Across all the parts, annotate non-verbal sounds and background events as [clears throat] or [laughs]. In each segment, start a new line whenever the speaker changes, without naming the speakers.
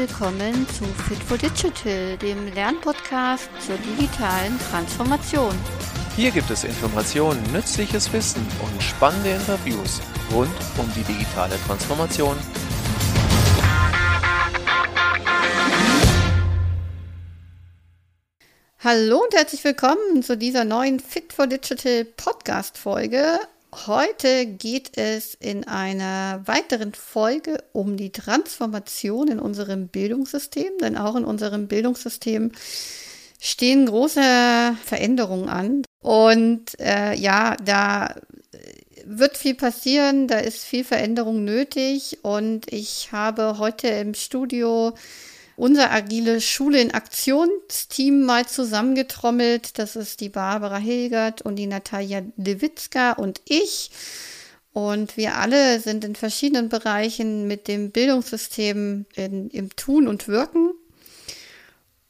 willkommen zu Fit for Digital, dem Lernpodcast zur digitalen Transformation.
Hier gibt es Informationen, nützliches Wissen und spannende Interviews rund um die digitale Transformation.
Hallo und herzlich willkommen zu dieser neuen Fit for Digital Podcast Folge. Heute geht es in einer weiteren Folge um die Transformation in unserem Bildungssystem, denn auch in unserem Bildungssystem stehen große Veränderungen an. Und äh, ja, da wird viel passieren, da ist viel Veränderung nötig. Und ich habe heute im Studio unser agile Schule in Aktionsteam mal zusammengetrommelt. Das ist die Barbara Hilgert und die Natalia Lewitzka und ich. Und wir alle sind in verschiedenen Bereichen mit dem Bildungssystem in, im Tun und Wirken.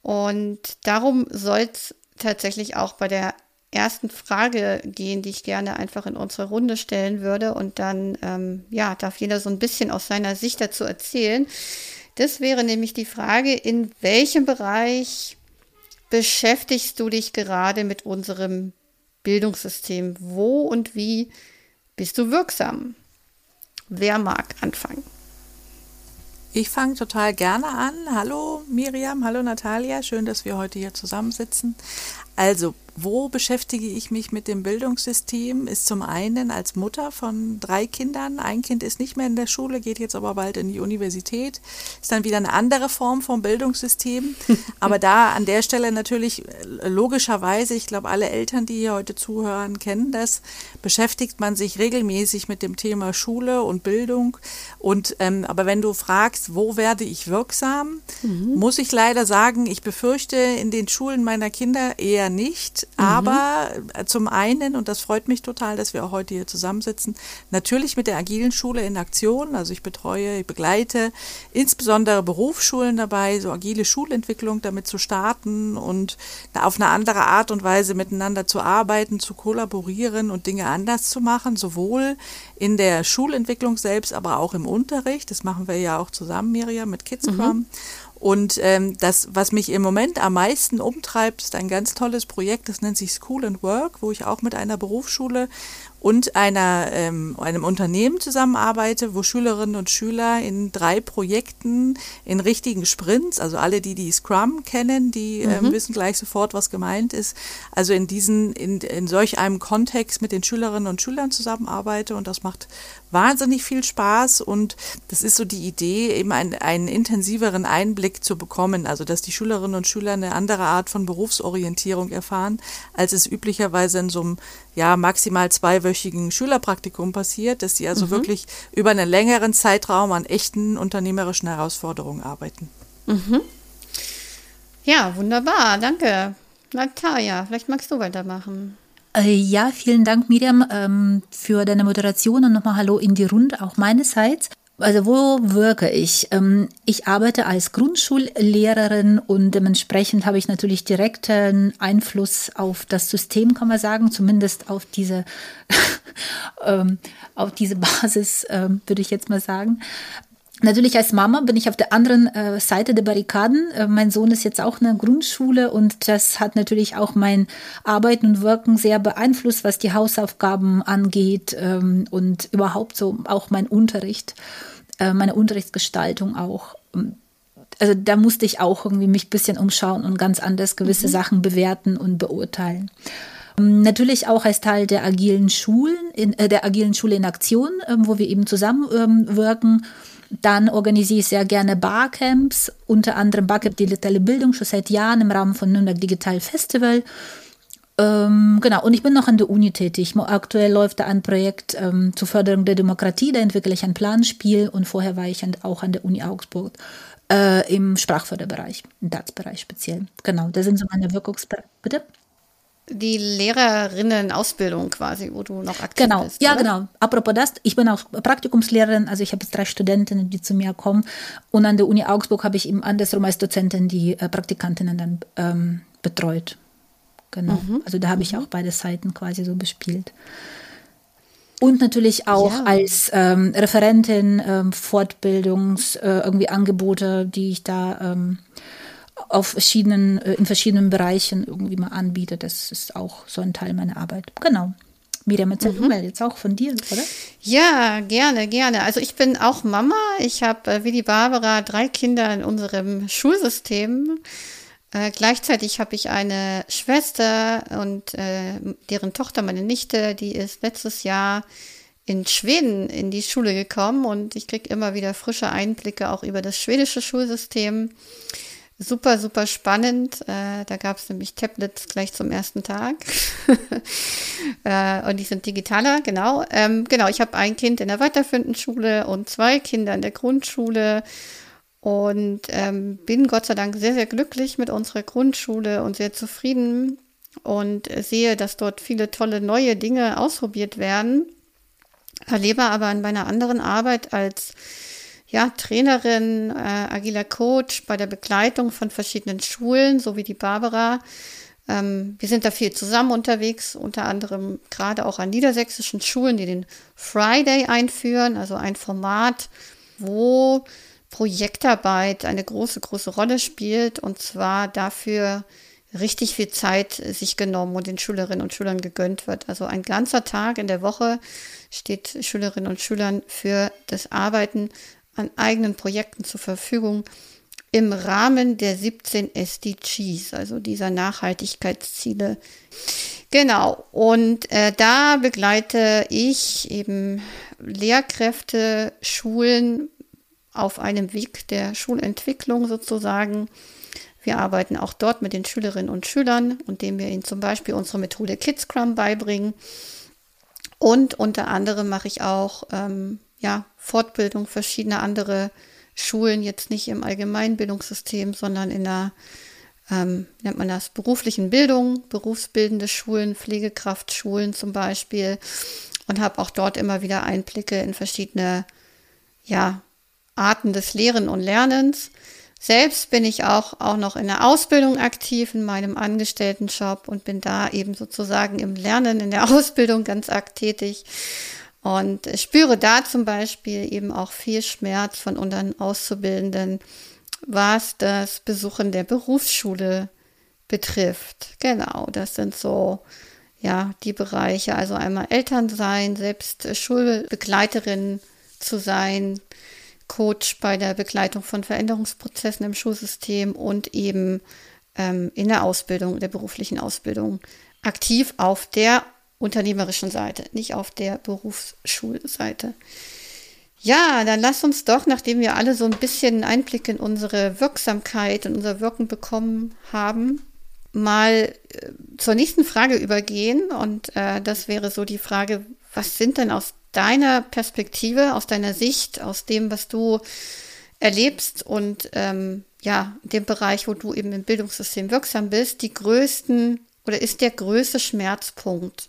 Und darum soll es tatsächlich auch bei der ersten Frage gehen, die ich gerne einfach in unsere Runde stellen würde. Und dann, ähm, ja, darf jeder so ein bisschen aus seiner Sicht dazu erzählen. Das wäre nämlich die Frage, in welchem Bereich beschäftigst du dich gerade mit unserem Bildungssystem? Wo und wie bist du wirksam? Wer mag anfangen?
Ich fange total gerne an. Hallo Miriam, hallo Natalia, schön, dass wir heute hier zusammensitzen. Also wo beschäftige ich mich mit dem Bildungssystem? Ist zum einen als Mutter von drei Kindern. Ein Kind ist nicht mehr in der Schule, geht jetzt aber bald in die Universität. Ist dann wieder eine andere Form vom Bildungssystem. [laughs] aber da an der Stelle natürlich äh, logischerweise, ich glaube, alle Eltern, die hier heute zuhören, kennen das, beschäftigt man sich regelmäßig mit dem Thema Schule und Bildung. Und ähm, aber wenn du fragst, wo werde ich wirksam, mhm. muss ich leider sagen, ich befürchte in den Schulen meiner Kinder eher nicht. Mhm. Aber mhm. zum einen, und das freut mich total, dass wir auch heute hier zusammensitzen, natürlich mit der agilen Schule in Aktion. Also ich betreue, ich begleite insbesondere Berufsschulen dabei, so agile Schulentwicklung damit zu starten und auf eine andere Art und Weise miteinander zu arbeiten, zu kollaborieren und Dinge anders zu machen, sowohl in der Schulentwicklung selbst, aber auch im Unterricht. Das machen wir ja auch zusammen, Miriam, mit Kids Mhm. Und ähm, das, was mich im Moment am meisten umtreibt, ist ein ganz tolles Projekt, das nennt sich School and Work, wo ich auch mit einer Berufsschule und einer, ähm, einem Unternehmen zusammenarbeite, wo Schülerinnen und Schüler in drei Projekten in richtigen Sprints, also alle, die die Scrum kennen, die ähm, mhm. wissen gleich sofort, was gemeint ist, also in diesen, in, in solch einem Kontext mit den Schülerinnen und Schülern zusammenarbeite und das macht wahnsinnig viel Spaß und das ist so die Idee, eben ein, einen intensiveren Einblick zu bekommen, also dass die Schülerinnen und Schüler eine andere Art von Berufsorientierung erfahren, als es üblicherweise in so einem ja maximal zweiwöchigen Schülerpraktikum passiert, dass sie also mhm. wirklich über einen längeren Zeitraum an echten unternehmerischen Herausforderungen arbeiten.
Mhm. Ja, wunderbar, danke. Natalia, vielleicht magst du weitermachen.
Äh, ja, vielen Dank, Miriam, ähm, für deine Moderation und nochmal Hallo in die Runde, auch meinerseits. Also wo wirke ich? Ähm, ich arbeite als Grundschullehrerin und dementsprechend habe ich natürlich direkten Einfluss auf das System, kann man sagen, zumindest auf diese, [laughs] ähm, auf diese Basis, ähm, würde ich jetzt mal sagen. Natürlich als Mama bin ich auf der anderen äh, Seite der Barrikaden. Äh, mein Sohn ist jetzt auch in der Grundschule und das hat natürlich auch mein Arbeiten und Wirken sehr beeinflusst, was die Hausaufgaben angeht ähm, und überhaupt so auch mein Unterricht, äh, meine Unterrichtsgestaltung auch. Also da musste ich auch irgendwie mich ein bisschen umschauen und ganz anders gewisse mhm. Sachen bewerten und beurteilen. Ähm, natürlich auch als Teil der agilen Schulen, in, äh, der agilen Schule in Aktion, ähm, wo wir eben zusammenwirken. Ähm, dann organisiere ich sehr gerne Barcamps, unter anderem Barcamp Digitale Bildung schon seit Jahren im Rahmen von Nürnberg Digital Festival. Ähm, genau, und ich bin noch an der Uni tätig. Aktuell läuft da ein Projekt ähm, zur Förderung der Demokratie, da entwickle ich ein Planspiel und vorher war ich an, auch an der Uni Augsburg äh, im Sprachförderbereich, im DATS-Bereich speziell. Genau, da sind so meine Wirkungsbereiche. Bitte?
Die Lehrerinnen-Ausbildung quasi, wo du noch aktiv
genau.
bist.
Ja, oder? genau. Apropos das, ich bin auch Praktikumslehrerin, also ich habe jetzt drei Studentinnen, die zu mir kommen. Und an der Uni Augsburg habe ich eben andersrum als Dozentin die äh, Praktikantinnen dann ähm, betreut. Genau. Mhm. Also da habe ich mhm. auch beide Seiten quasi so bespielt. Und natürlich auch ja. als ähm, Referentin ähm, Fortbildungs äh, irgendwie Angebote, die ich da ähm, auf verschiedenen, äh, in verschiedenen Bereichen irgendwie mal anbiete. Das ist auch so ein Teil meiner Arbeit. Genau. Miriam, erzähl mhm. mal jetzt auch von dir, oder?
Ja, gerne, gerne. Also ich bin auch Mama. Ich habe äh, wie die Barbara drei Kinder in unserem Schulsystem. Äh, gleichzeitig habe ich eine Schwester und äh, deren Tochter, meine Nichte, die ist letztes Jahr in Schweden in die Schule gekommen und ich kriege immer wieder frische Einblicke auch über das schwedische Schulsystem. Super, super spannend. Äh, da gab es nämlich Tablets gleich zum ersten Tag. [laughs] äh, und die sind digitaler, genau. Ähm, genau, ich habe ein Kind in der weiterführenden Schule und zwei Kinder in der Grundschule und ähm, bin Gott sei Dank sehr, sehr glücklich mit unserer Grundschule und sehr zufrieden und sehe, dass dort viele tolle neue Dinge ausprobiert werden. Erlebe aber in meiner anderen Arbeit als ja, Trainerin, äh, agiler Coach bei der Begleitung von verschiedenen Schulen, so wie die Barbara. Ähm, wir sind da viel zusammen unterwegs, unter anderem gerade auch an niedersächsischen Schulen, die den Friday einführen, also ein Format, wo Projektarbeit eine große, große Rolle spielt und zwar dafür richtig viel Zeit sich genommen und den Schülerinnen und Schülern gegönnt wird. Also ein ganzer Tag in der Woche steht Schülerinnen und Schülern für das Arbeiten an eigenen Projekten zur Verfügung im Rahmen der 17 SDGs, also dieser Nachhaltigkeitsziele. Genau, und äh, da begleite ich eben Lehrkräfte, Schulen auf einem Weg der Schulentwicklung sozusagen. Wir arbeiten auch dort mit den Schülerinnen und Schülern, indem wir ihnen zum Beispiel unsere Methode KidsCrum beibringen. Und unter anderem mache ich auch ähm, ja, Fortbildung verschiedener andere Schulen, jetzt nicht im Allgemeinbildungssystem, sondern in der, ähm, nennt man das, beruflichen Bildung, berufsbildende Schulen, Pflegekraftschulen zum Beispiel. Und habe auch dort immer wieder Einblicke in verschiedene ja, Arten des Lehren und Lernens. Selbst bin ich auch, auch noch in der Ausbildung aktiv in meinem Angestelltenjob und bin da eben sozusagen im Lernen, in der [laughs] Ausbildung ganz arg tätig und spüre da zum Beispiel eben auch viel Schmerz von unseren Auszubildenden, was das Besuchen der Berufsschule betrifft. Genau, das sind so ja die Bereiche, also einmal Eltern sein, selbst Schulbegleiterin zu sein, Coach bei der Begleitung von Veränderungsprozessen im Schulsystem und eben ähm, in der Ausbildung, der beruflichen Ausbildung aktiv auf der unternehmerischen Seite, nicht auf der Berufsschulseite. Ja, dann lass uns doch, nachdem wir alle so ein bisschen Einblick in unsere Wirksamkeit und unser Wirken bekommen haben, mal äh, zur nächsten Frage übergehen. Und äh, das wäre so die Frage, was sind denn aus deiner Perspektive, aus deiner Sicht, aus dem, was du erlebst und ähm, ja, dem Bereich, wo du eben im Bildungssystem wirksam bist, die größten oder ist der größte Schmerzpunkt?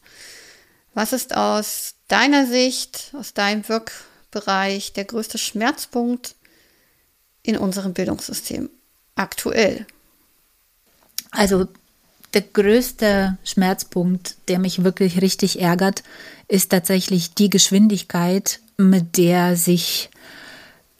Was ist aus deiner Sicht, aus deinem Wirkbereich der größte Schmerzpunkt in unserem Bildungssystem aktuell?
Also der größte Schmerzpunkt, der mich wirklich richtig ärgert, ist tatsächlich die Geschwindigkeit, mit der sich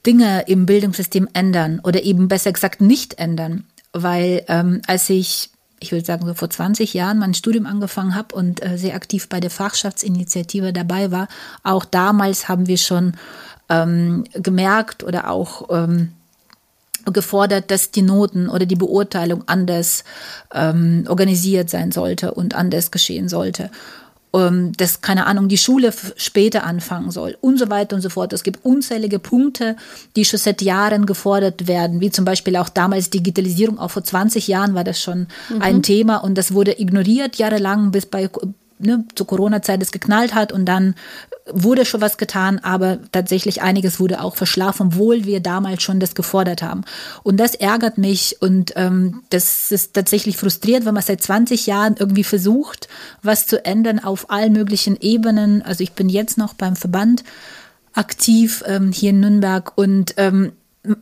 Dinge im Bildungssystem ändern oder eben besser gesagt nicht ändern. Weil ähm, als ich, ich würde sagen, so vor 20 Jahren mein Studium angefangen habe und äh, sehr aktiv bei der Fachschaftsinitiative dabei war, auch damals haben wir schon ähm, gemerkt oder auch ähm, gefordert, dass die Noten oder die Beurteilung anders ähm, organisiert sein sollte und anders geschehen sollte. Ähm, dass, keine Ahnung, die Schule später anfangen soll und so weiter und so fort. Es gibt unzählige Punkte, die schon seit Jahren gefordert werden, wie zum Beispiel auch damals Digitalisierung. Auch vor 20 Jahren war das schon mhm. ein Thema und das wurde ignoriert jahrelang, bis bei ne, zur Corona-Zeit es geknallt hat und dann wurde schon was getan, aber tatsächlich einiges wurde auch verschlafen, obwohl wir damals schon das gefordert haben. Und das ärgert mich und ähm, das ist tatsächlich frustriert, wenn man seit 20 Jahren irgendwie versucht, was zu ändern auf allen möglichen Ebenen. Also ich bin jetzt noch beim Verband aktiv ähm, hier in Nürnberg und ähm,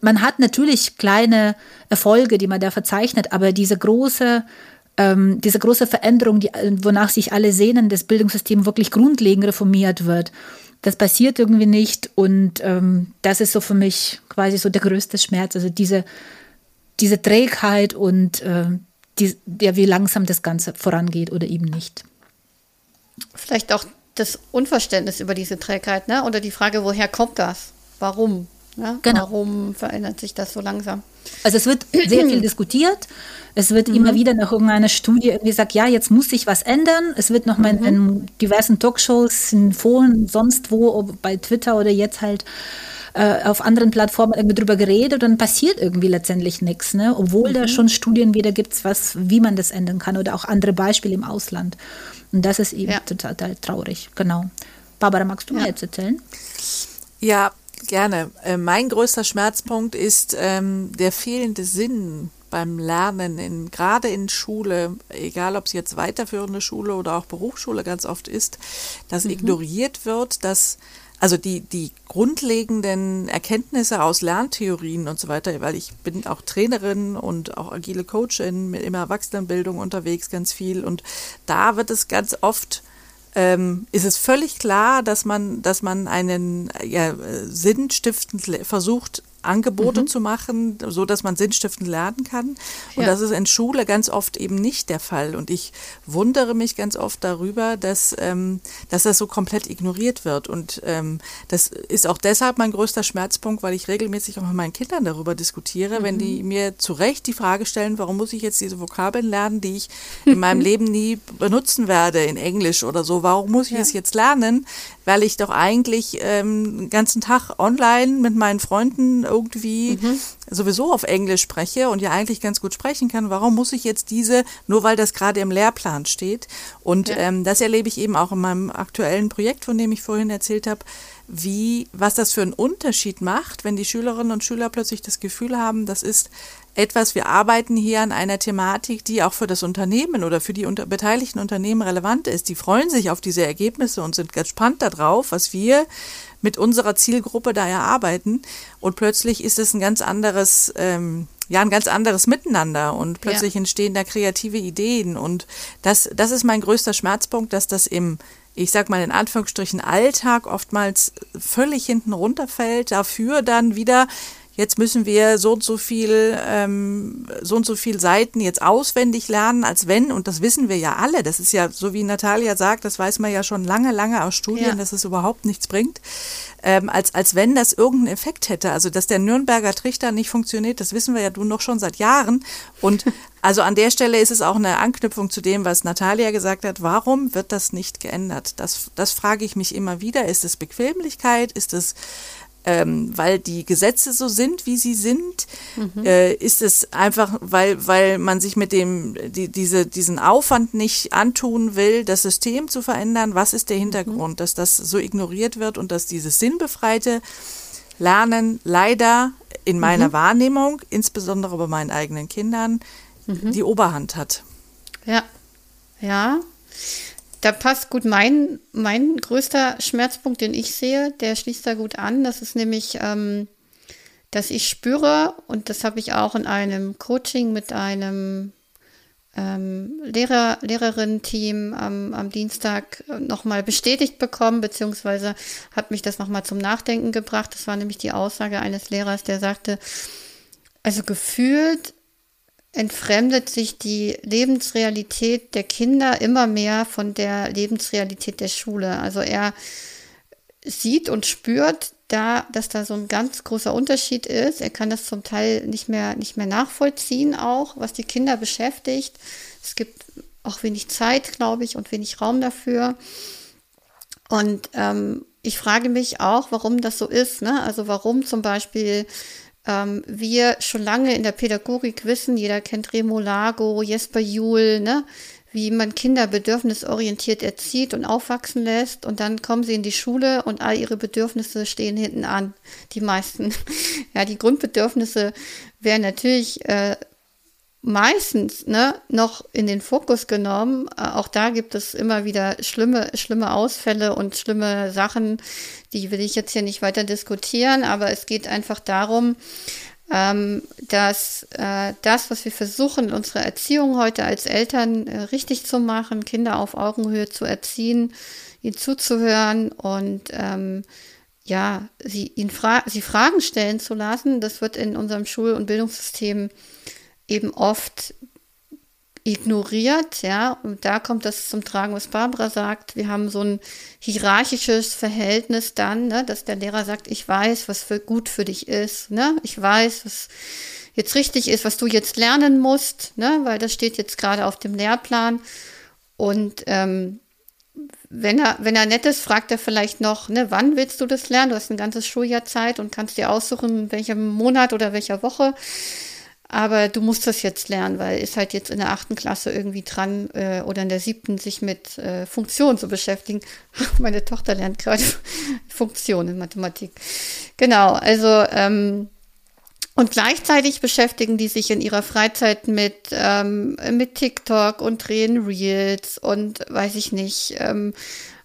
man hat natürlich kleine Erfolge, die man da verzeichnet, aber diese große ähm, diese große Veränderung, die, wonach sich alle sehnen, das Bildungssystem wirklich grundlegend reformiert wird. Das passiert irgendwie nicht und ähm, das ist so für mich quasi so der größte Schmerz, also diese, diese Trägheit und äh, die, ja, wie langsam das Ganze vorangeht oder eben nicht.
Vielleicht auch das Unverständnis über diese Trägheit, ne? Oder die Frage, woher kommt das? Warum? Ne? Genau. Warum verändert sich das so langsam?
Also es wird [clears throat] sehr viel diskutiert. Es wird mhm. immer wieder nach irgendeiner Studie irgendwie gesagt, ja, jetzt muss sich was ändern. Es wird nochmal mhm. in diversen Talkshows, in Foren, sonst wo, bei Twitter oder jetzt halt äh, auf anderen Plattformen irgendwie drüber geredet und dann passiert irgendwie letztendlich nichts, ne? obwohl mhm. da schon Studien wieder gibt, was, wie man das ändern kann oder auch andere Beispiele im Ausland. Und das ist eben ja. total, total, traurig, genau. Barbara, magst du ja. mir jetzt erzählen?
Ja, gerne. Äh, mein größter Schmerzpunkt ist ähm, der fehlende Sinn beim Lernen, in, gerade in Schule, egal ob es jetzt weiterführende Schule oder auch Berufsschule ganz oft ist, dass mhm. ignoriert wird, dass also die, die grundlegenden Erkenntnisse aus Lerntheorien und so weiter, weil ich bin auch Trainerin und auch agile Coachin mit immer Erwachsenenbildung unterwegs, ganz viel. Und da wird es ganz oft ähm, ist es völlig klar, dass man, dass man einen ja, sinnstiftend versucht Angebote mhm. zu machen, so dass man sinnstiftend lernen kann. Und ja. das ist in Schule ganz oft eben nicht der Fall. Und ich wundere mich ganz oft darüber, dass, ähm, dass das so komplett ignoriert wird. Und ähm, das ist auch deshalb mein größter Schmerzpunkt, weil ich regelmäßig auch mit meinen Kindern darüber diskutiere, mhm. wenn die mir zu Recht die Frage stellen, warum muss ich jetzt diese Vokabeln lernen, die ich in meinem [laughs] Leben nie benutzen werde in Englisch oder so. Warum muss ich ja. es jetzt lernen? Weil ich doch eigentlich ähm, den ganzen Tag online mit meinen Freunden irgendwie mhm. sowieso auf Englisch spreche und ja eigentlich ganz gut sprechen kann, warum muss ich jetzt diese, nur weil das gerade im Lehrplan steht? Und ja. ähm, das erlebe ich eben auch in meinem aktuellen Projekt, von dem ich vorhin erzählt habe, wie, was das für einen Unterschied macht, wenn die Schülerinnen und Schüler plötzlich das Gefühl haben, das ist etwas, wir arbeiten hier an einer Thematik, die auch für das Unternehmen oder für die unter beteiligten Unternehmen relevant ist. Die freuen sich auf diese Ergebnisse und sind gespannt darauf, was wir mit unserer Zielgruppe da erarbeiten. Und plötzlich ist es ein ganz anderes, ähm, ja, ein ganz anderes Miteinander und plötzlich ja. entstehen da kreative Ideen. Und das, das ist mein größter Schmerzpunkt, dass das im ich sag mal in Anführungsstrichen Alltag oftmals völlig hinten runterfällt, dafür dann wieder jetzt müssen wir so und so viel, ähm, so und so viel Seiten jetzt auswendig lernen, als wenn, und das wissen wir ja alle, das ist ja, so wie Natalia sagt, das weiß man ja schon lange, lange aus Studien, ja. dass es überhaupt nichts bringt, ähm, als, als wenn das irgendeinen Effekt hätte. Also, dass der Nürnberger Trichter nicht funktioniert, das wissen wir ja du noch schon seit Jahren. Und [laughs] also an der Stelle ist es auch eine Anknüpfung zu dem, was Natalia gesagt hat. Warum wird das nicht geändert? Das, das frage ich mich immer wieder. Ist es Bequemlichkeit? Ist es ähm, weil die Gesetze so sind, wie sie sind? Mhm. Äh, ist es einfach, weil, weil man sich mit dem, die, diese, diesen Aufwand nicht antun will, das System zu verändern? Was ist der mhm. Hintergrund, mhm. dass das so ignoriert wird und dass dieses sinnbefreite Lernen leider in meiner mhm. Wahrnehmung, insbesondere bei meinen eigenen Kindern, mhm. die Oberhand hat?
Ja, ja da passt gut mein, mein größter Schmerzpunkt, den ich sehe, der schließt da gut an. Das ist nämlich, ähm, dass ich spüre, und das habe ich auch in einem Coaching mit einem ähm, Lehrer, Lehrerinnen-Team am, am Dienstag nochmal bestätigt bekommen, beziehungsweise hat mich das nochmal zum Nachdenken gebracht. Das war nämlich die Aussage eines Lehrers, der sagte, also gefühlt entfremdet sich die Lebensrealität der Kinder immer mehr von der Lebensrealität der Schule. Also er sieht und spürt da, dass da so ein ganz großer Unterschied ist. Er kann das zum Teil nicht mehr, nicht mehr nachvollziehen auch, was die Kinder beschäftigt. Es gibt auch wenig Zeit, glaube ich, und wenig Raum dafür. Und ähm, ich frage mich auch, warum das so ist. Ne? Also warum zum Beispiel ähm, wir schon lange in der Pädagogik wissen, jeder kennt Remo Lago, Jesper Juhl, ne? wie man Kinder bedürfnisorientiert erzieht und aufwachsen lässt und dann kommen sie in die Schule und all ihre Bedürfnisse stehen hinten an, die meisten. [laughs] ja, die Grundbedürfnisse wären natürlich äh, meistens ne, noch in den Fokus genommen. Äh, auch da gibt es immer wieder schlimme, schlimme Ausfälle und schlimme Sachen, die will ich jetzt hier nicht weiter diskutieren, aber es geht einfach darum, ähm, dass äh, das, was wir versuchen, in unserer Erziehung heute als Eltern äh, richtig zu machen, Kinder auf Augenhöhe zu erziehen, ihnen zuzuhören und ähm, ja, sie, ihn fra sie Fragen stellen zu lassen, das wird in unserem Schul- und Bildungssystem eben oft ignoriert, ja, und da kommt das zum Tragen, was Barbara sagt. Wir haben so ein hierarchisches Verhältnis dann, ne, dass der Lehrer sagt, ich weiß, was für gut für dich ist, ne, ich weiß, was jetzt richtig ist, was du jetzt lernen musst, ne, weil das steht jetzt gerade auf dem Lehrplan und ähm, wenn er, wenn er nett ist, fragt er vielleicht noch, ne, wann willst du das lernen? Du hast ein ganzes Schuljahr Zeit und kannst dir aussuchen, welchem Monat oder welcher Woche. Aber du musst das jetzt lernen, weil ist halt jetzt in der achten Klasse irgendwie dran äh, oder in der siebten sich mit äh, Funktionen zu beschäftigen. [laughs] Meine Tochter lernt gerade [laughs] Funktionen in Mathematik. Genau, also ähm, und gleichzeitig beschäftigen die sich in ihrer Freizeit mit, ähm, mit TikTok und drehen Reels und weiß ich nicht, ähm,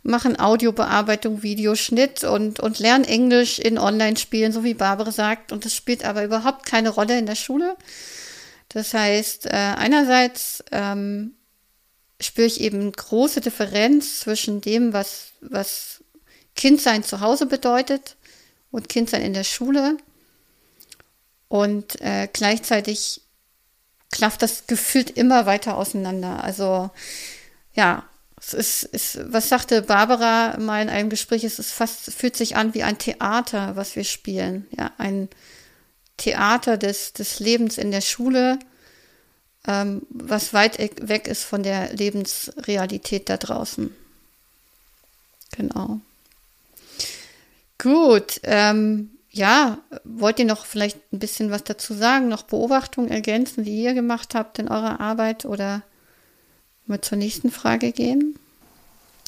machen Audiobearbeitung, Videoschnitt und, und lernen Englisch in Online-Spielen, so wie Barbara sagt. Und das spielt aber überhaupt keine Rolle in der Schule. Das heißt, äh, einerseits ähm, spüre ich eben große Differenz zwischen dem, was, was Kindsein zu Hause bedeutet und Kindsein in der Schule. Und äh, gleichzeitig klafft das gefühlt immer weiter auseinander. Also ja, es ist, was sagte Barbara mal in einem Gespräch, es ist fast, fühlt sich an wie ein Theater, was wir spielen. Ja, ein Theater des, des Lebens in der Schule, ähm, was weit e-, weg ist von der Lebensrealität da draußen. Genau. Gut, ähm, ja, wollt ihr noch vielleicht ein bisschen was dazu sagen, noch Beobachtungen ergänzen, die ihr gemacht habt in eurer Arbeit oder wir zur nächsten Frage gehen?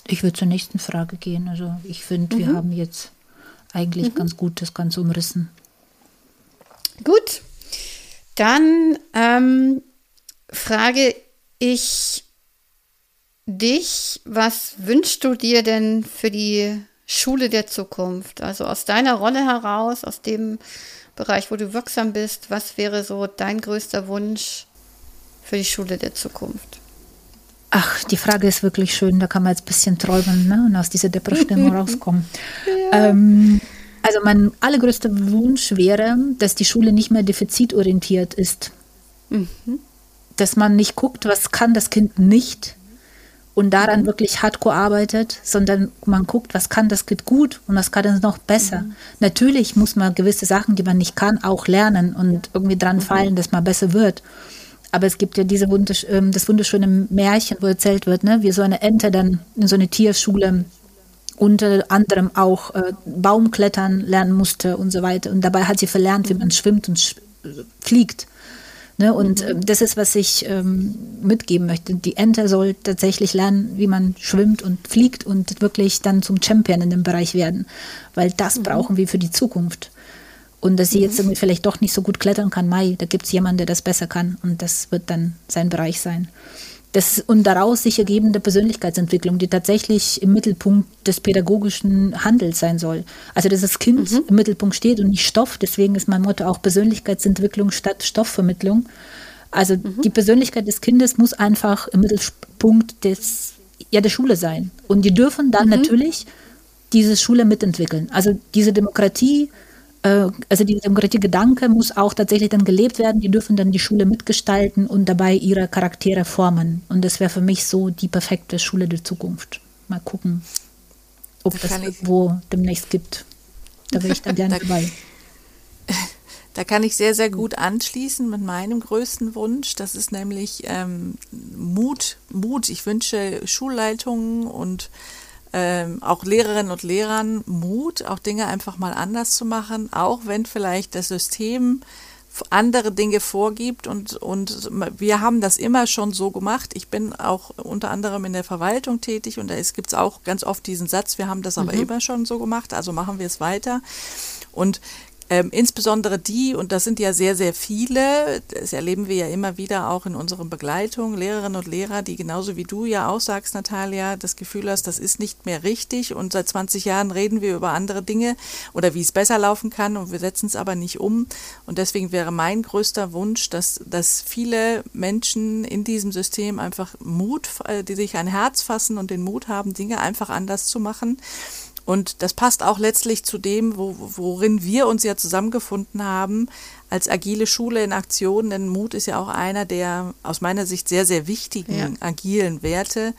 Ich würde zur nächsten Frage gehen. Also ich finde, mhm. wir haben jetzt eigentlich mhm. ganz gut das Ganze umrissen.
Gut, dann ähm, frage ich dich, was wünschst du dir denn für die Schule der Zukunft? Also aus deiner Rolle heraus, aus dem Bereich, wo du wirksam bist, was wäre so dein größter Wunsch für die Schule der Zukunft?
Ach, die Frage ist wirklich schön. Da kann man jetzt ein bisschen träumen ne? und aus dieser Depression [laughs] rauskommen. Ja. Ähm, also mein allergrößter Wunsch wäre, dass die Schule nicht mehr defizitorientiert ist. Mhm. Dass man nicht guckt, was kann das Kind nicht und daran mhm. wirklich hardcore arbeitet, sondern man guckt, was kann das Kind gut und was kann es noch besser. Mhm. Natürlich muss man gewisse Sachen, die man nicht kann, auch lernen und irgendwie dran mhm. fallen, dass man besser wird. Aber es gibt ja diese wundersch ähm, das wunderschöne Märchen, wo erzählt wird, ne, wie so eine Ente dann in so eine Tierschule unter anderem auch äh, Baumklettern lernen musste und so weiter. Und dabei hat sie verlernt, wie man schwimmt und sch fliegt. Ne? Und äh, das ist, was ich ähm, mitgeben möchte. Die Ente soll tatsächlich lernen, wie man schwimmt und fliegt und wirklich dann zum Champion in dem Bereich werden. Weil das mhm. brauchen wir für die Zukunft. Und dass sie jetzt irgendwie vielleicht doch nicht so gut klettern kann, Mai, da gibt es jemanden, der das besser kann und das wird dann sein Bereich sein. Das, und daraus sich ergebende Persönlichkeitsentwicklung, die tatsächlich im Mittelpunkt des pädagogischen Handels sein soll. Also dass das Kind mhm. im Mittelpunkt steht und nicht Stoff. Deswegen ist mein Motto auch Persönlichkeitsentwicklung statt Stoffvermittlung. Also mhm. die Persönlichkeit des Kindes muss einfach im Mittelpunkt des, ja, der Schule sein. Und die dürfen dann mhm. natürlich diese Schule mitentwickeln. Also diese Demokratie, also dieser Demokratie-Gedanke muss auch tatsächlich dann gelebt werden. Die dürfen dann die Schule mitgestalten und dabei ihre Charaktere formen. Und das wäre für mich so die perfekte Schule der Zukunft. Mal gucken, ob da das irgendwo demnächst gibt. Da wäre ich dann [laughs] gerne dabei. [laughs]
Da kann ich sehr, sehr gut anschließen mit meinem größten Wunsch. Das ist nämlich ähm, Mut. Mut. Ich wünsche Schulleitungen und ähm, auch Lehrerinnen und Lehrern Mut, auch Dinge einfach mal anders zu machen, auch wenn vielleicht das System andere Dinge vorgibt und, und wir haben das immer schon so gemacht. Ich bin auch unter anderem in der Verwaltung tätig und da gibt es auch ganz oft diesen Satz, wir haben das aber mhm. immer schon so gemacht, also machen wir es weiter. Und ähm, insbesondere die, und das sind ja sehr, sehr viele, das erleben wir ja immer wieder auch in unseren Begleitungen, Lehrerinnen und Lehrer, die genauso wie du ja auch sagst, Natalia, das Gefühl hast, das ist nicht mehr richtig und seit 20 Jahren reden wir über andere Dinge oder wie es besser laufen kann und wir setzen es aber nicht um. Und deswegen wäre mein größter Wunsch, dass, dass viele Menschen in diesem System einfach Mut, äh, die sich ein Herz fassen und den Mut haben, Dinge einfach anders zu machen und das passt auch letztlich zu dem, wo, worin wir uns ja zusammengefunden haben, als agile Schule in Aktion. Denn Mut ist ja auch einer der aus meiner Sicht sehr, sehr wichtigen ja. agilen Werte.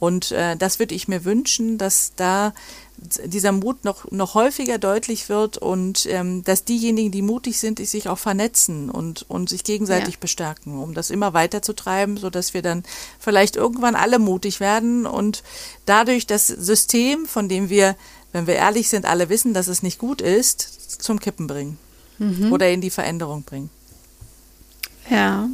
Und äh, das würde ich mir wünschen, dass da dieser Mut noch, noch häufiger deutlich wird und ähm, dass diejenigen, die mutig sind, sich auch vernetzen und, und sich gegenseitig ja. bestärken, um das immer weiter zu treiben, sodass wir dann vielleicht irgendwann alle mutig werden und dadurch das System, von dem wir, wenn wir ehrlich sind, alle wissen, dass es nicht gut ist, zum Kippen bringen mhm. oder in die Veränderung bringen.
Ja.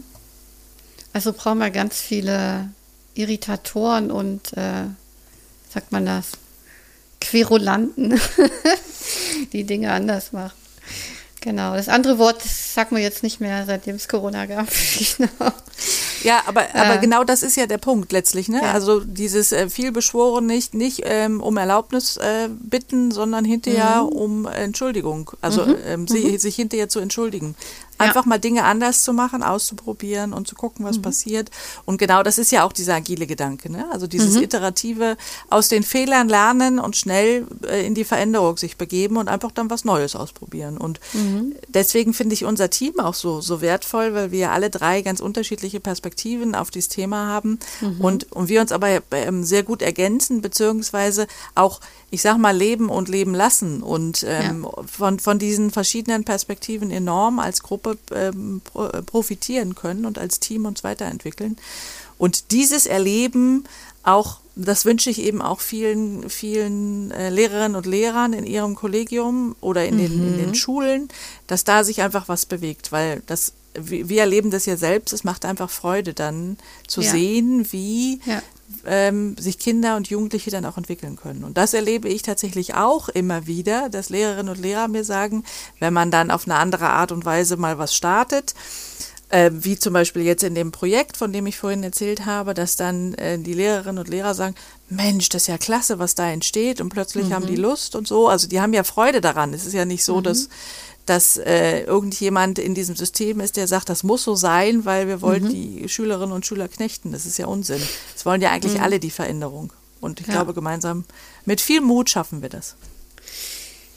Also brauchen wir ganz viele Irritatoren und, äh, sagt man das, Querulanten, [laughs] die Dinge anders machen. Genau, das andere Wort sagen wir jetzt nicht mehr, seitdem es Corona gab. [laughs] genau.
Ja, aber, aber äh, genau das ist ja der Punkt letztlich. Ne? Ja. Also dieses äh, vielbeschworen nicht, nicht ähm, um Erlaubnis äh, bitten, sondern hinterher mhm. um Entschuldigung. Also mhm. ähm, sie, mhm. sich hinterher zu entschuldigen. Einfach ja. mal Dinge anders zu machen, auszuprobieren und zu gucken, was mhm. passiert. Und genau das ist ja auch dieser agile Gedanke. Ne? Also dieses mhm. iterative aus den Fehlern lernen und schnell äh, in die Veränderung sich begeben und einfach dann was Neues ausprobieren. Und mhm. deswegen finde ich unser Team auch so, so wertvoll, weil wir alle drei ganz unterschiedliche Perspektiven auf dieses Thema haben mhm. und, und wir uns aber ähm, sehr gut ergänzen, beziehungsweise auch ich sag mal, leben und leben lassen und ähm, ja. von, von diesen verschiedenen Perspektiven enorm als Gruppe ähm, äh, profitieren können und als Team uns weiterentwickeln. Und dieses Erleben auch, das wünsche ich eben auch vielen, vielen äh, Lehrerinnen und Lehrern in ihrem Kollegium oder in, mhm. den, in den mhm. Schulen, dass da sich einfach was bewegt, weil das wir erleben das ja selbst, es macht einfach Freude dann zu ja. sehen, wie ja ähm, sich Kinder und Jugendliche dann auch entwickeln können. Und das erlebe ich tatsächlich auch immer wieder, dass Lehrerinnen und Lehrer mir sagen, wenn man dann auf eine andere Art und Weise mal was startet, äh, wie zum Beispiel jetzt in dem Projekt, von dem ich vorhin erzählt habe, dass dann äh, die Lehrerinnen und Lehrer sagen, Mensch, das ist ja klasse, was da entsteht und plötzlich mhm. haben die Lust und so. Also die haben ja Freude daran. Es ist ja nicht so, mhm. dass dass äh, irgendjemand in diesem System ist, der sagt, das muss so sein, weil wir wollen mhm. die Schülerinnen und Schüler knechten. Das ist ja Unsinn. Es wollen ja eigentlich mhm. alle die Veränderung. Und ich ja. glaube, gemeinsam mit viel Mut schaffen wir das.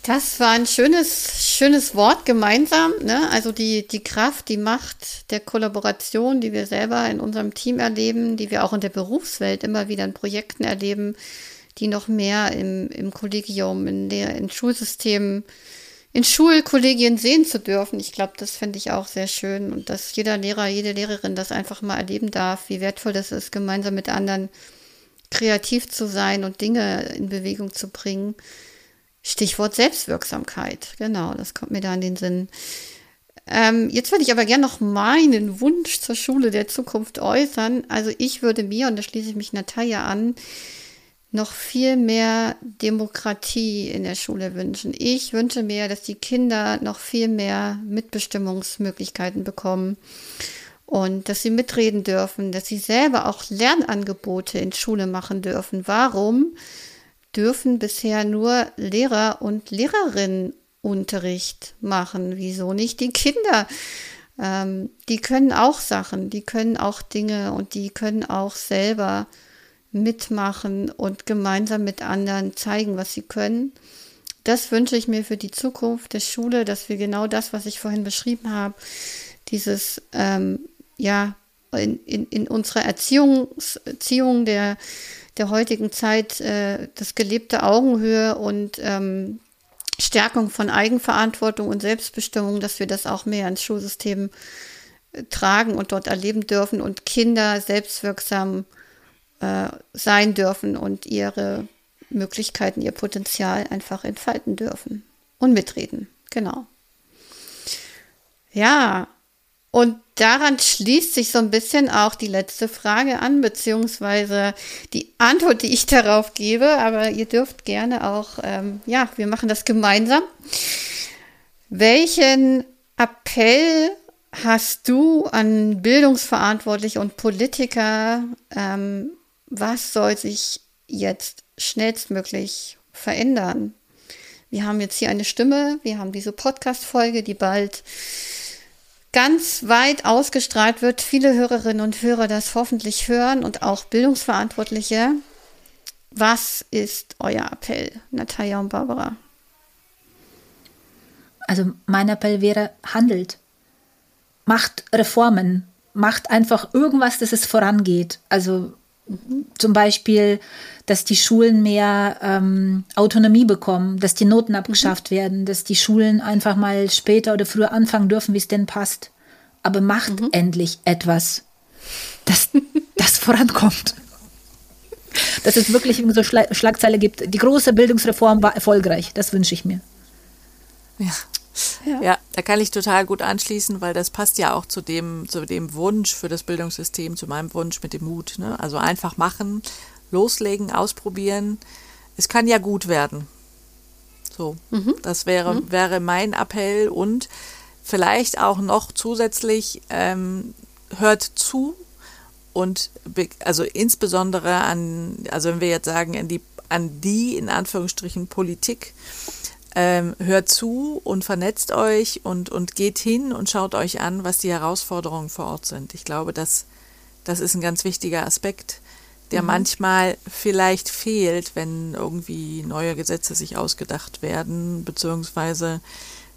Das war ein schönes, schönes Wort gemeinsam. Ne? Also die, die Kraft, die Macht der Kollaboration, die wir selber in unserem Team erleben, die wir auch in der Berufswelt immer wieder in Projekten erleben, die noch mehr im, im Kollegium, in der, in Schulsystemen in Schulkollegien sehen zu dürfen. Ich glaube, das finde ich auch sehr schön und dass jeder Lehrer, jede Lehrerin das einfach mal erleben darf, wie wertvoll das ist, gemeinsam mit anderen kreativ zu sein und Dinge in Bewegung zu bringen. Stichwort Selbstwirksamkeit. Genau, das kommt mir da in den Sinn. Ähm, jetzt würde ich aber gerne noch meinen Wunsch zur Schule der Zukunft äußern. Also ich würde mir, und da schließe ich mich Natalia an, noch viel mehr Demokratie in der Schule wünschen. Ich wünsche mir, dass die Kinder noch viel mehr Mitbestimmungsmöglichkeiten bekommen und dass sie mitreden dürfen, dass sie selber auch Lernangebote in Schule machen dürfen. Warum dürfen bisher nur Lehrer und Lehrerinnen Unterricht machen? Wieso nicht die Kinder? Ähm, die können auch Sachen, die können auch Dinge und die können auch selber mitmachen und gemeinsam mit anderen zeigen, was sie können. Das wünsche ich mir für die Zukunft der Schule, dass wir genau das, was ich vorhin beschrieben habe, dieses, ähm, ja, in, in, in unserer Erziehungs, Erziehung der, der heutigen Zeit, äh, das gelebte Augenhöhe und ähm, Stärkung von Eigenverantwortung und Selbstbestimmung, dass wir das auch mehr ins Schulsystem äh, tragen und dort erleben dürfen und Kinder selbstwirksam äh, sein dürfen und ihre Möglichkeiten, ihr Potenzial einfach entfalten dürfen und mitreden. Genau. Ja, und daran schließt sich so ein bisschen auch die letzte Frage an, beziehungsweise die Antwort, die ich darauf gebe. Aber ihr dürft gerne auch, ähm, ja, wir machen das gemeinsam. Welchen Appell hast du an Bildungsverantwortliche und Politiker? Ähm, was soll sich jetzt schnellstmöglich verändern? Wir haben jetzt hier eine Stimme, wir haben diese Podcast-Folge, die bald ganz weit ausgestrahlt wird, viele Hörerinnen und Hörer das hoffentlich hören und auch Bildungsverantwortliche. Was ist euer Appell, Natalia und Barbara?
Also mein Appell wäre, handelt. Macht Reformen. Macht einfach irgendwas, dass es vorangeht. Also zum Beispiel, dass die Schulen mehr ähm, Autonomie bekommen, dass die Noten abgeschafft mhm. werden, dass die Schulen einfach mal später oder früher anfangen dürfen, wie es denn passt. Aber macht mhm. endlich etwas, dass das vorankommt. Dass es wirklich so Schla Schlagzeile gibt. Die große Bildungsreform war erfolgreich. Das wünsche ich mir.
Ja. Ja. ja. da kann ich total gut anschließen, weil das passt ja auch zu dem, zu dem Wunsch für das Bildungssystem, zu meinem Wunsch mit dem Mut. Ne? Also einfach machen, loslegen, ausprobieren. Es kann ja gut werden. So, mhm. das wäre, mhm. wäre mein Appell und vielleicht auch noch zusätzlich ähm, hört zu und also insbesondere an, also wenn wir jetzt sagen, an die, an die in Anführungsstrichen Politik, ähm, hört zu und vernetzt euch und, und geht hin und schaut euch an, was die Herausforderungen vor Ort sind. Ich glaube, das, das ist ein ganz wichtiger Aspekt, der mhm. manchmal vielleicht fehlt, wenn irgendwie neue Gesetze sich ausgedacht werden, beziehungsweise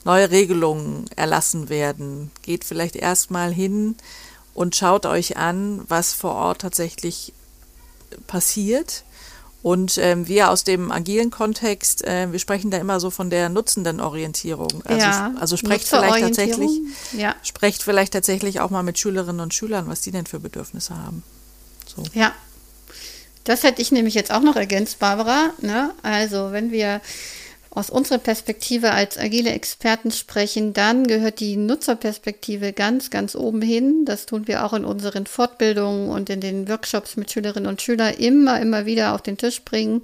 neue Regelungen erlassen werden. Geht vielleicht erstmal hin und schaut euch an, was vor Ort tatsächlich passiert und ähm, wir aus dem agilen Kontext, äh, wir sprechen da immer so von der Nutzendenorientierung. Also, ja, also sprecht vielleicht tatsächlich, ja. sprecht vielleicht tatsächlich auch mal mit Schülerinnen und Schülern, was die denn für Bedürfnisse haben.
So. Ja, das hätte ich nämlich jetzt auch noch ergänzt, Barbara. Ne? Also wenn wir aus unserer Perspektive als agile Experten sprechen, dann gehört die Nutzerperspektive ganz, ganz oben hin. Das tun wir auch in unseren Fortbildungen und in den Workshops mit Schülerinnen und Schülern immer, immer wieder auf den Tisch bringen.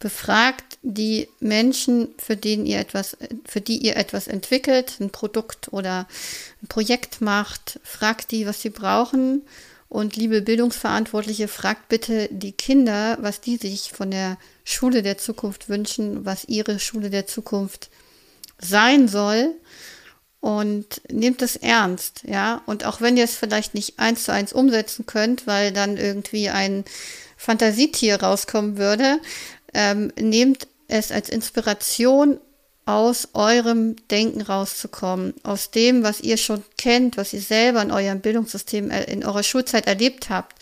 Befragt die Menschen, für denen ihr etwas, für die ihr etwas entwickelt, ein Produkt oder ein Projekt macht. Fragt die, was sie brauchen und liebe Bildungsverantwortliche, fragt bitte die Kinder, was die sich von der Schule der Zukunft wünschen, was ihre Schule der Zukunft sein soll. Und nehmt das ernst, ja. Und auch wenn ihr es vielleicht nicht eins zu eins umsetzen könnt, weil dann irgendwie ein Fantasietier rauskommen würde, ähm, nehmt es als Inspiration aus eurem Denken rauszukommen, aus dem, was ihr schon kennt, was ihr selber in eurem Bildungssystem, äh, in eurer Schulzeit erlebt habt.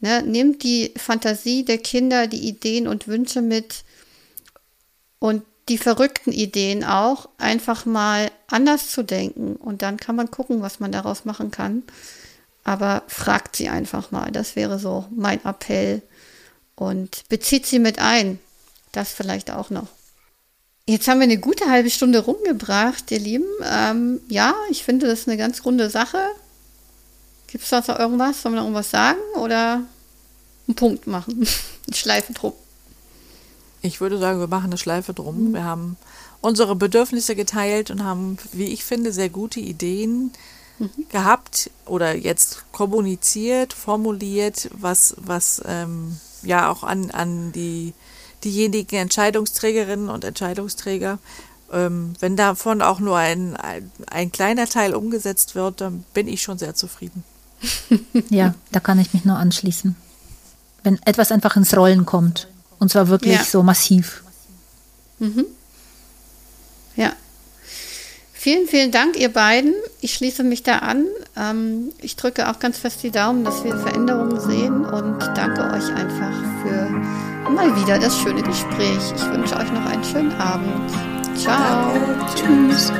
Ne? Nehmt die Fantasie der Kinder, die Ideen und Wünsche mit und die verrückten Ideen auch, einfach mal anders zu denken. Und dann kann man gucken, was man daraus machen kann. Aber fragt sie einfach mal. Das wäre so mein Appell. Und bezieht sie mit ein. Das vielleicht auch noch. Jetzt haben wir eine gute halbe Stunde rumgebracht, ihr Lieben. Ähm, ja, ich finde, das ist eine ganz runde Sache. Gibt es da noch irgendwas? Sollen wir noch irgendwas sagen oder einen Punkt machen? [laughs] eine Schleife drum.
Ich würde sagen, wir machen eine Schleife drum. Mhm. Wir haben unsere Bedürfnisse geteilt und haben, wie ich finde, sehr gute Ideen mhm. gehabt oder jetzt kommuniziert, formuliert, was, was ähm, ja auch an, an die diejenigen Entscheidungsträgerinnen und Entscheidungsträger. Ähm, wenn davon auch nur ein, ein, ein kleiner Teil umgesetzt wird, dann bin ich schon sehr zufrieden. [laughs]
Ja, da kann ich mich nur anschließen. Wenn etwas einfach ins Rollen kommt. Und zwar wirklich ja. so massiv.
Mhm. Ja. Vielen, vielen Dank, ihr beiden. Ich schließe mich da an. Ähm, ich drücke auch ganz fest die Daumen, dass wir Veränderungen sehen und danke euch einfach für mal wieder das schöne Gespräch. Ich wünsche euch noch einen schönen Abend. Ciao.
Tschüss.